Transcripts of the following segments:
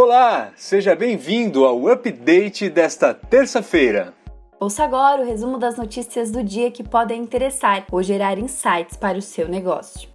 Olá, seja bem-vindo ao update desta terça-feira. Ouça agora o resumo das notícias do dia que podem interessar ou gerar insights para o seu negócio.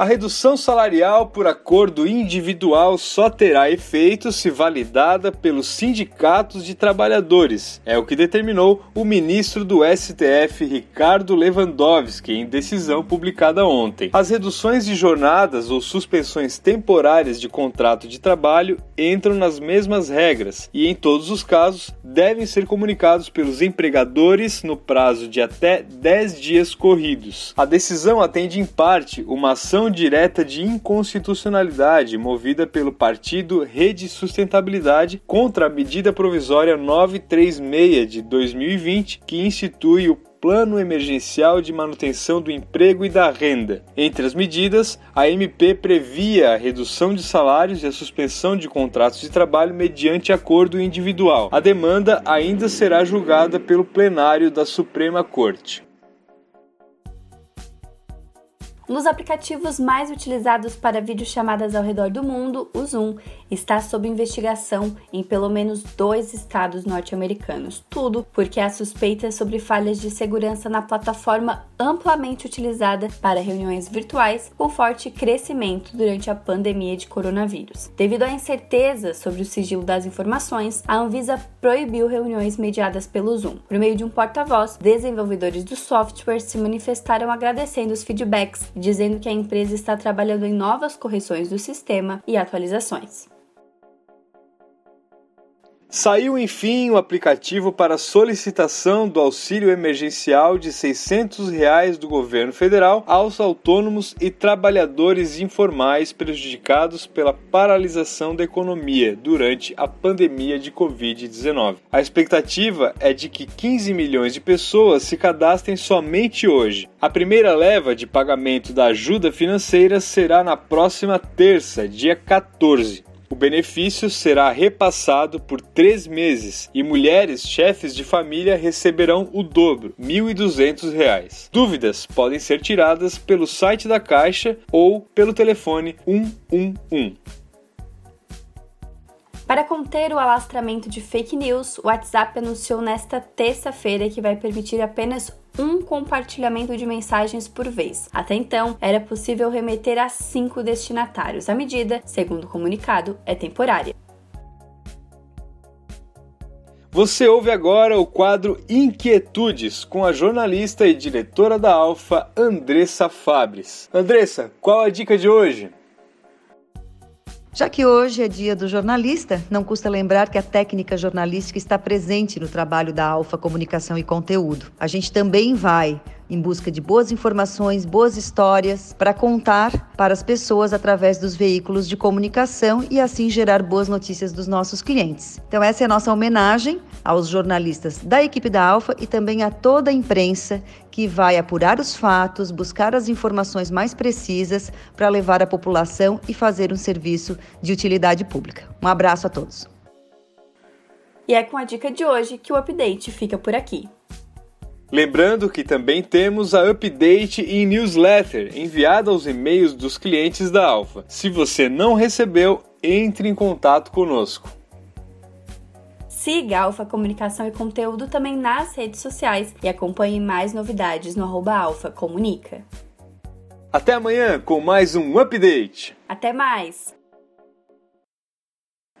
A redução salarial por acordo individual só terá efeito se validada pelos sindicatos de trabalhadores, é o que determinou o ministro do STF, Ricardo Lewandowski, em decisão publicada ontem. As reduções de jornadas ou suspensões temporárias de contrato de trabalho entram nas mesmas regras e, em todos os casos, devem ser comunicados pelos empregadores no prazo de até 10 dias corridos. A decisão atende em parte uma ação direta de inconstitucionalidade movida pelo partido Rede Sustentabilidade contra a medida provisória 936 de 2020, que institui o Plano Emergencial de Manutenção do Emprego e da Renda. Entre as medidas, a MP previa a redução de salários e a suspensão de contratos de trabalho mediante acordo individual. A demanda ainda será julgada pelo plenário da Suprema Corte. Dos aplicativos mais utilizados para videochamadas ao redor do mundo, o Zoom, está sob investigação em pelo menos dois estados norte-americanos. Tudo porque há suspeitas sobre falhas de segurança na plataforma amplamente utilizada para reuniões virtuais com forte crescimento durante a pandemia de coronavírus. Devido à incerteza sobre o sigilo das informações, a Anvisa proibiu reuniões mediadas pelo Zoom. Por meio de um porta-voz, desenvolvedores do software se manifestaram agradecendo os feedbacks dizendo que a empresa está trabalhando em novas correções do sistema e atualizações. Saiu enfim o aplicativo para solicitação do auxílio emergencial de 600 reais do governo federal aos autônomos e trabalhadores informais prejudicados pela paralisação da economia durante a pandemia de Covid-19. A expectativa é de que 15 milhões de pessoas se cadastrem somente hoje. A primeira leva de pagamento da ajuda financeira será na próxima terça, dia 14. O benefício será repassado por três meses e mulheres chefes de família receberão o dobro, R$ 1.200. Dúvidas podem ser tiradas pelo site da Caixa ou pelo telefone 111. Para conter o alastramento de fake news, o WhatsApp anunciou nesta terça-feira que vai permitir apenas um compartilhamento de mensagens por vez. Até então, era possível remeter a cinco destinatários. A medida, segundo o comunicado, é temporária. Você ouve agora o quadro Inquietudes com a jornalista e diretora da Alfa, Andressa Fabres. Andressa, qual a dica de hoje? Já que hoje é dia do jornalista, não custa lembrar que a técnica jornalística está presente no trabalho da Alfa Comunicação e Conteúdo. A gente também vai em busca de boas informações, boas histórias para contar para as pessoas através dos veículos de comunicação e assim gerar boas notícias dos nossos clientes. Então essa é a nossa homenagem aos jornalistas da equipe da Alfa e também a toda a imprensa que vai apurar os fatos, buscar as informações mais precisas para levar à população e fazer um serviço de utilidade pública. Um abraço a todos. E é com a dica de hoje que o update fica por aqui. Lembrando que também temos a update e newsletter enviada aos e-mails dos clientes da Alfa. Se você não recebeu, entre em contato conosco. Siga Alfa Comunicação e Conteúdo também nas redes sociais e acompanhe mais novidades no arroba Alfa Comunica. Até amanhã com mais um update. Até mais!